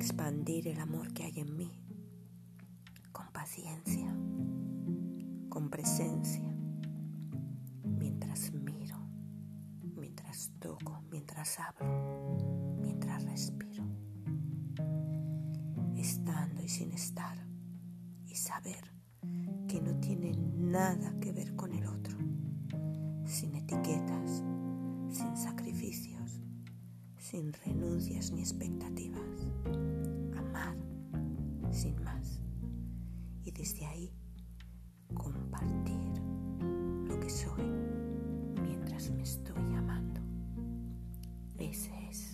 expandir el amor que hay en mí con paciencia, con presencia, mientras miro, mientras toco, mientras hablo, mientras respiro, estando y sin estar y saber que no tiene nada que ver con el otro, sin etiquetas, sin sacrificios, sin renuncias ni expectativas. Desde ahí compartir lo que soy mientras me estoy amando. Ese es.